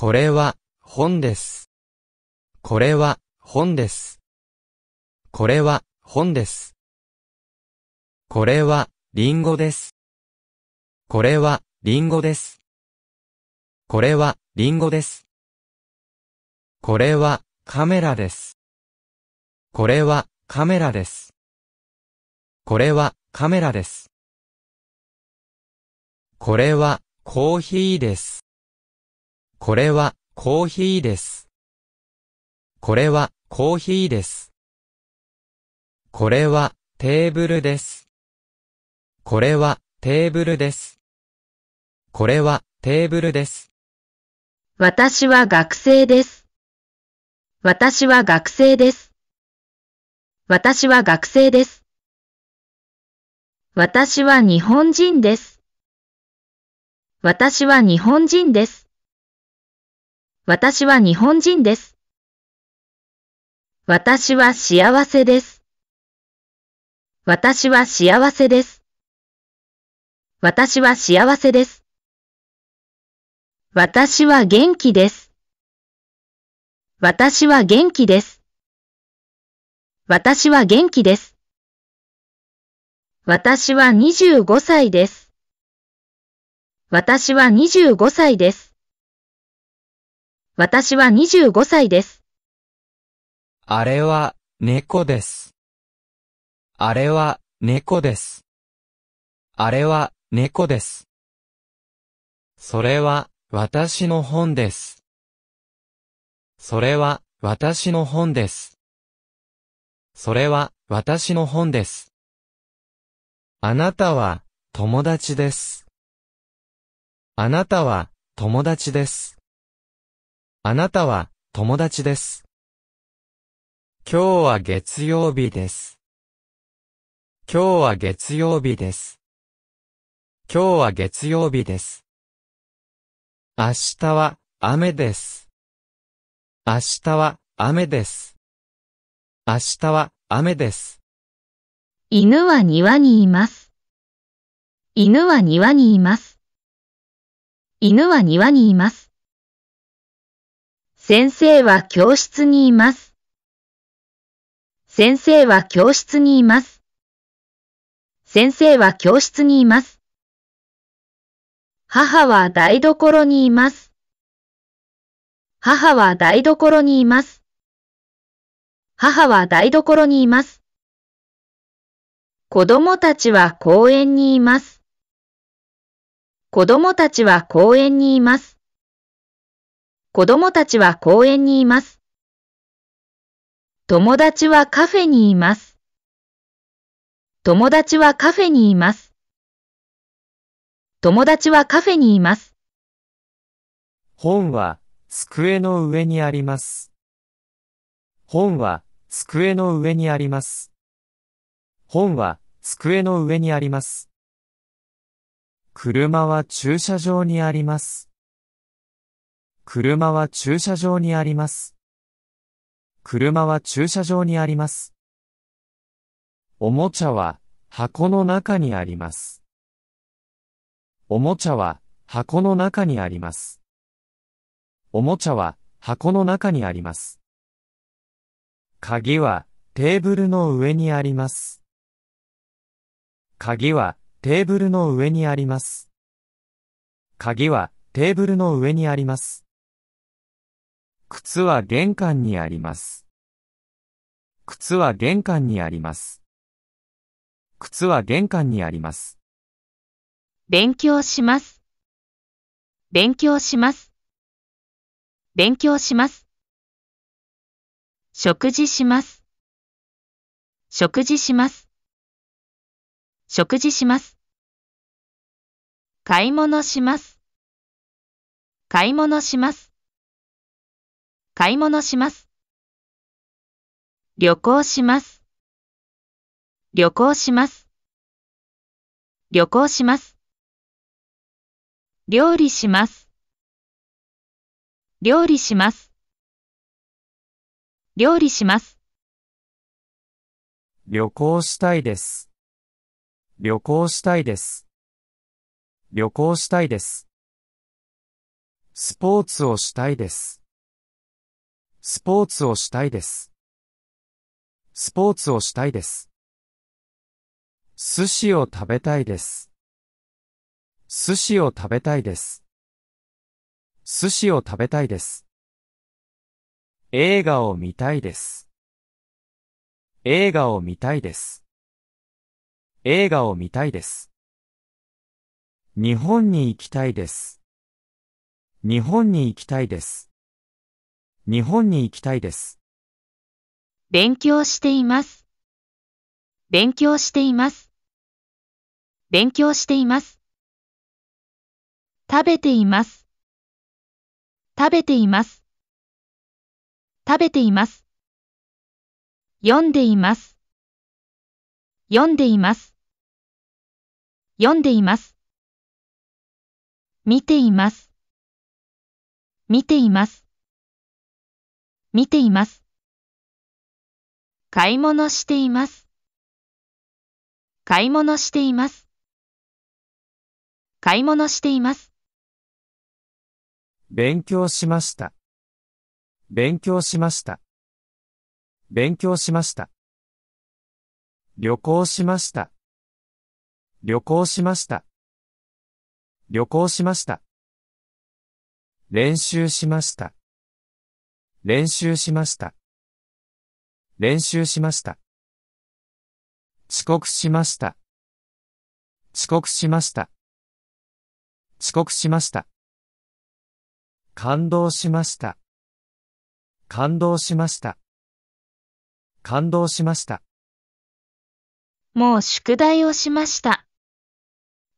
これは本です。これは本です。これは本です。これはリンゴです。これはリンゴです。これはリンゴです。これはカメラです。これはカメラです。これはカメラです。これはコーヒーです。これはコーヒーです。これはコーヒーです。これはテーブルです。これはテーブルです。これはテーブルです。私は学生です。私は学生です。私は学生です。私は日本人です。私は日本人です。私は日本人です。私は幸せです。私は幸せです。私は幸せです。私は元気です。私は元気です。私は元気です。私は25歳です。私は25歳です。私は25歳です。あれは猫です。あれは猫です。あれは猫です。それは私の本です。それは私の本です。それは私の本です。あなたは友達です。あなたは友達です。あなたは友達です。今日は月曜日です。今日は月曜日です。今日は月曜日です。明日は雨です。明日は雨です。明日は雨です。犬は庭にいます。犬は庭にいます。犬は庭にいます。先生は教室にいます。先生は教室にいます。先生は教室にいます。母は台所にいます。母は台所にいます。母は台所にいます。子供たちは公園にいます。子供たちは公園にいます。子供たちは公園にいます。友達はカフェにいます。友達はカフェにいます。友達はカフェにいます。本は机の上にあります。本は机の上にあります。本は机の上にあります。車は駐車場にあります。車は駐車場にあります。車は駐車場にあります。おもちゃは箱の中にあります。おもちゃは箱の中にあります。おもちゃは箱の中にあります。鍵はテーブルの上にあります。鍵はテーブルの上にあります。鍵はテーブルの上にあります。靴は玄関にあります。靴は玄関にあります。靴は玄関にあります。勉強します。勉強します。勉強します。食事します。食事します。食事します。買い物します。買い物します。買い物します。旅行します。旅行します。旅行します。料理します。料理します。料理します。旅行したいです。旅行したいです。旅行したいです。スポーツをしたいです。スポーツをしたいです。スポーツをしたいです。寿司を食べたいです。寿司を食べたいです。寿司を食べたいです。映画を見たいです。映画を見たいです。映画を見たいです。日本に行きたいです。日本に行きたいです。日本に行きたいです。勉強しています。勉強しています。勉強しています。食べています。食べています。食べています。読んでいます。読んでいます。読んでいます。見ています。見ています。見ています。買い物しています。買い物しています。買い物しています。勉強しました。勉強しました。勉強しました。旅行しました。旅行しました。旅行しました。練習しました。練習しました。練習しました。遅刻しました。遅刻しました。遅刻しました。感動しました。感動しました。感動しました。もう宿題をしました。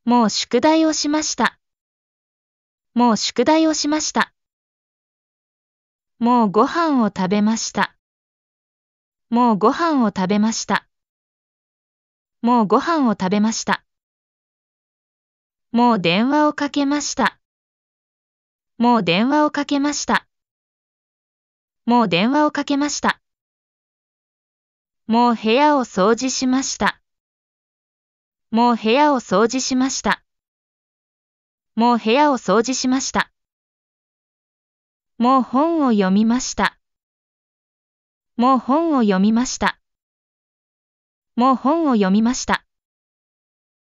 もう宿題をしました。もう宿題をしました。もうご飯を食べました。もうご飯を食べました。もうご飯を食べました。もう電話をかけました。もう電話をかけました。もう電話をかけました。もう部屋を掃除しました。もう部屋を掃除しました。もう部屋を掃除しました。もう本を読みました。もう本を読みました。もう本を読みました。